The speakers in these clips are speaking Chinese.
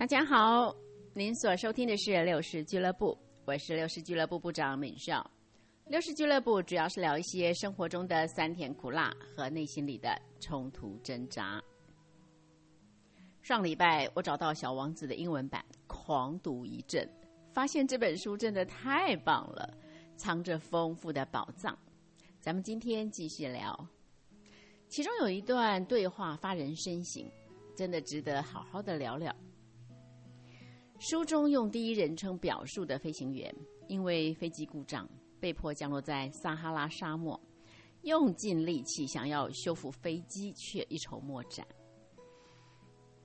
大家好，您所收听的是六十俱乐部，我是六十俱乐部部长敏少。六十俱乐部主要是聊一些生活中的酸甜苦辣和内心里的冲突挣扎。上礼拜我找到《小王子》的英文版，狂读一阵，发现这本书真的太棒了，藏着丰富的宝藏。咱们今天继续聊，其中有一段对话发人深省，真的值得好好的聊聊。书中用第一人称表述的飞行员，因为飞机故障被迫降落在撒哈拉沙漠，用尽力气想要修复飞机，却一筹莫展。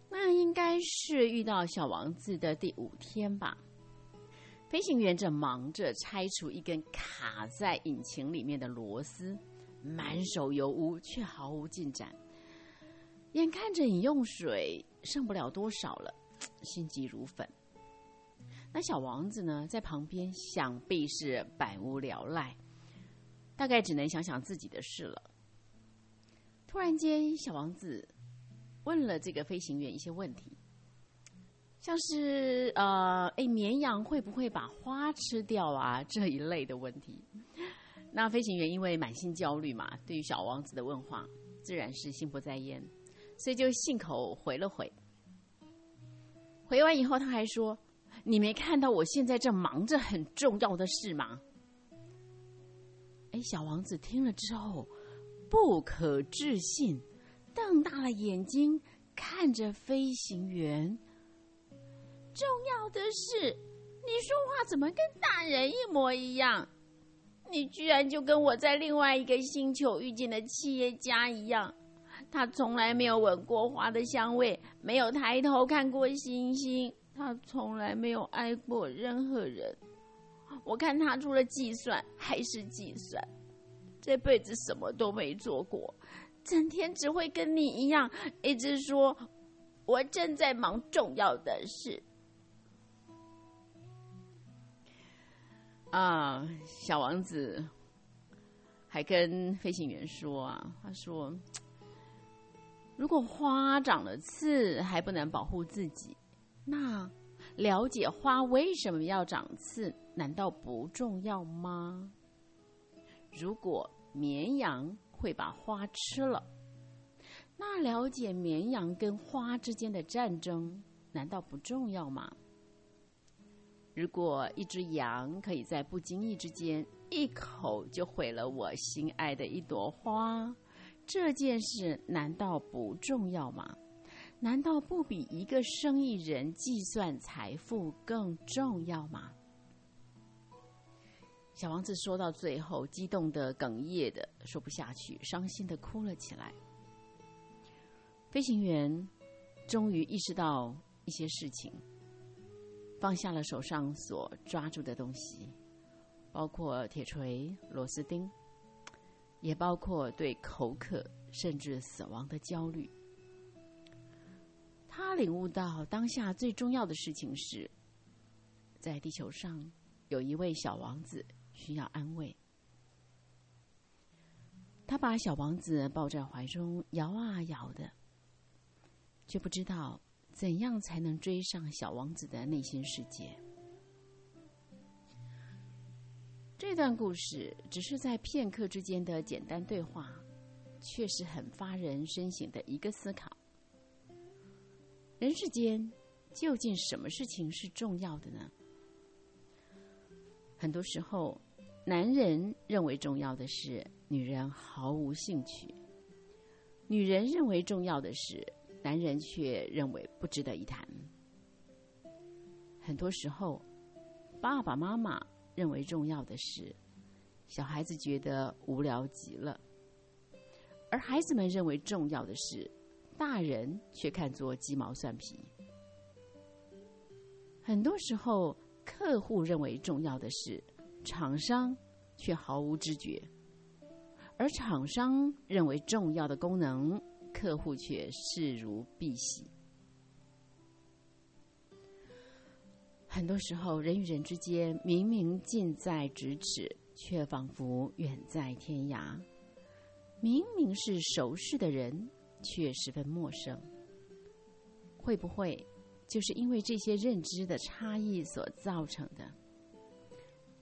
那应该是遇到小王子的第五天吧。飞行员正忙着拆除一根卡在引擎里面的螺丝，满手油污，却毫无进展。眼看着饮用水剩不了多少了，心急如焚。那小王子呢，在旁边想必是百无聊赖，大概只能想想自己的事了。突然间，小王子问了这个飞行员一些问题，像是呃，哎，绵羊会不会把花吃掉啊？这一类的问题。那飞行员因为满心焦虑嘛，对于小王子的问话，自然是心不在焉，所以就信口回了回。回完以后，他还说。你没看到我现在正忙着很重要的事吗？哎，小王子听了之后不可置信，瞪大了眼睛看着飞行员。重要的事，你说话怎么跟大人一模一样？你居然就跟我在另外一个星球遇见的企业家一样，他从来没有闻过花的香味，没有抬头看过星星。他从来没有爱过任何人，我看他除了计算还是计算，这辈子什么都没做过，整天只会跟你一样，一直说我正在忙重要的事。啊，小王子还跟飞行员说啊，他说，如果花长了刺还不能保护自己。那了解花为什么要长刺，难道不重要吗？如果绵羊会把花吃了，那了解绵羊跟花之间的战争，难道不重要吗？如果一只羊可以在不经意之间一口就毁了我心爱的一朵花，这件事难道不重要吗？难道不比一个生意人计算财富更重要吗？小王子说到最后，激动的、哽咽的说不下去，伤心的哭了起来。飞行员终于意识到一些事情，放下了手上所抓住的东西，包括铁锤、螺丝钉，也包括对口渴甚至死亡的焦虑。他领悟到，当下最重要的事情是，在地球上有一位小王子需要安慰。他把小王子抱在怀中，摇啊摇的，却不知道怎样才能追上小王子的内心世界。这段故事只是在片刻之间的简单对话，却是很发人深省的一个思考。人世间究竟什么事情是重要的呢？很多时候，男人认为重要的事，女人毫无兴趣；女人认为重要的事，男人却认为不值得一谈。很多时候，爸爸妈妈认为重要的事，小孩子觉得无聊极了；而孩子们认为重要的事。大人却看作鸡毛蒜皮。很多时候，客户认为重要的事，厂商却毫无知觉；而厂商认为重要的功能，客户却视如敝屣。很多时候，人与人之间明明近在咫尺，却仿佛远在天涯；明明是熟识的人。却十分陌生。会不会就是因为这些认知的差异所造成的。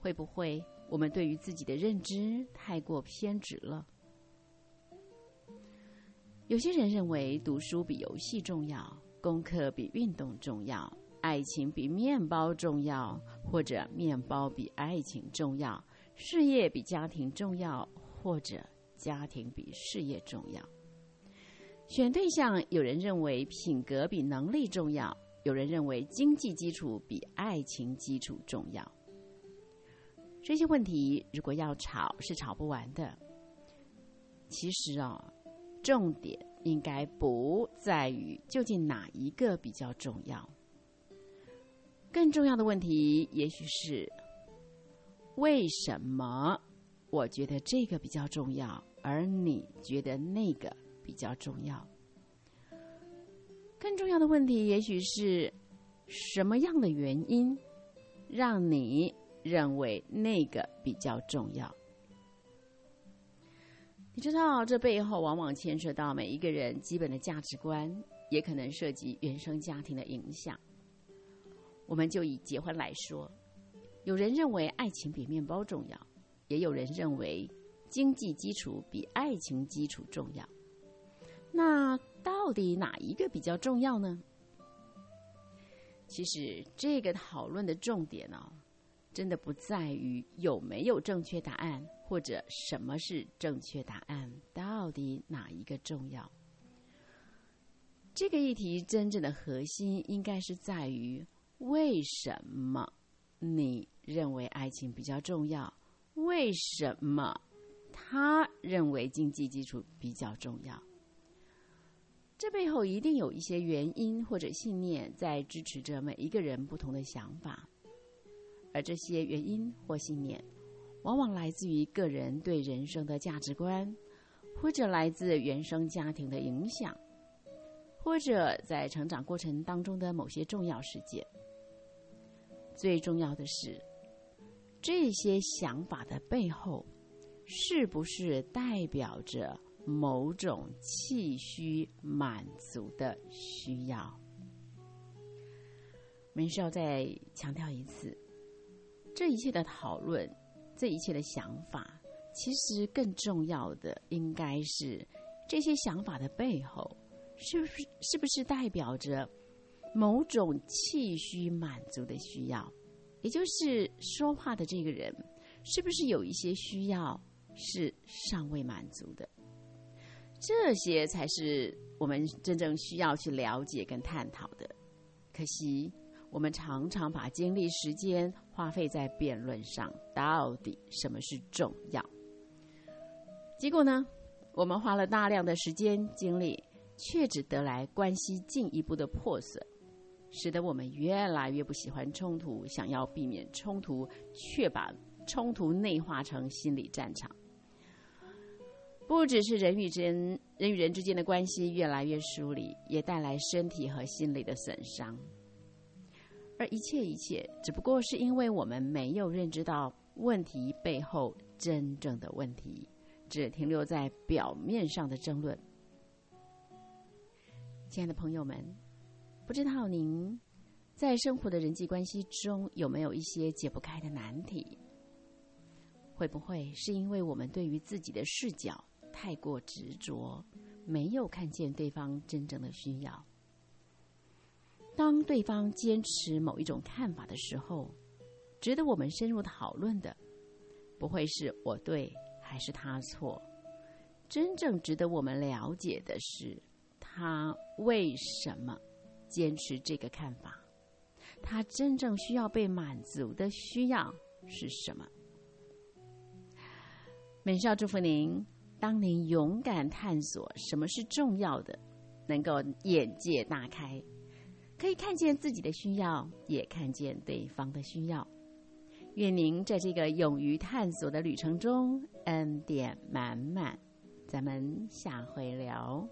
会不会我们对于自己的认知太过偏执了？有些人认为读书比游戏重要，功课比运动重要，爱情比面包重要，或者面包比爱情重要，事业比家庭重要，或者家庭比事业重要。选对象，有人认为品格比能力重要，有人认为经济基础比爱情基础重要。这些问题如果要吵，是吵不完的。其实啊。重点应该不在于究竟哪一个比较重要，更重要的问题也许是为什么我觉得这个比较重要，而你觉得那个比较重要？更重要的问题也许是什么样的原因让你认为那个比较重要？你知道，这背后往往牵涉到每一个人基本的价值观，也可能涉及原生家庭的影响。我们就以结婚来说，有人认为爱情比面包重要，也有人认为经济基础比爱情基础重要。那到底哪一个比较重要呢？其实这个讨论的重点呢，真的不在于有没有正确答案。或者什么是正确答案？到底哪一个重要？这个议题真正的核心应该是在于：为什么你认为爱情比较重要？为什么他认为经济基础比较重要？这背后一定有一些原因或者信念在支持着每一个人不同的想法，而这些原因或信念。往往来自于个人对人生的价值观，或者来自原生家庭的影响，或者在成长过程当中的某些重要事件。最重要的是，这些想法的背后，是不是代表着某种气虚满足的需要？没需要再强调一次，这一切的讨论。这一切的想法，其实更重要的应该是这些想法的背后，是不是是不是代表着某种气虚满足的需要？也就是说话的这个人，是不是有一些需要是尚未满足的？这些才是我们真正需要去了解跟探讨的。可惜。我们常常把精力、时间花费在辩论上，到底什么是重要？结果呢？我们花了大量的时间、精力，却只得来关系进一步的破损，使得我们越来越不喜欢冲突，想要避免冲突，却把冲突内化成心理战场。不只是人与人、人与人之间的关系越来越疏离，也带来身体和心理的损伤。而一切一切，只不过是因为我们没有认知到问题背后真正的问题，只停留在表面上的争论。亲爱的朋友们，不知道您在生活的人际关系中有没有一些解不开的难题？会不会是因为我们对于自己的视角太过执着，没有看见对方真正的需要？当对方坚持某一种看法的时候，值得我们深入讨论的，不会是我对还是他错。真正值得我们了解的是，他为什么坚持这个看法？他真正需要被满足的需要是什么？美少祝福您，当您勇敢探索什么是重要的，能够眼界大开。可以看见自己的需要，也看见对方的需要。愿您在这个勇于探索的旅程中恩典满满。咱们下回聊。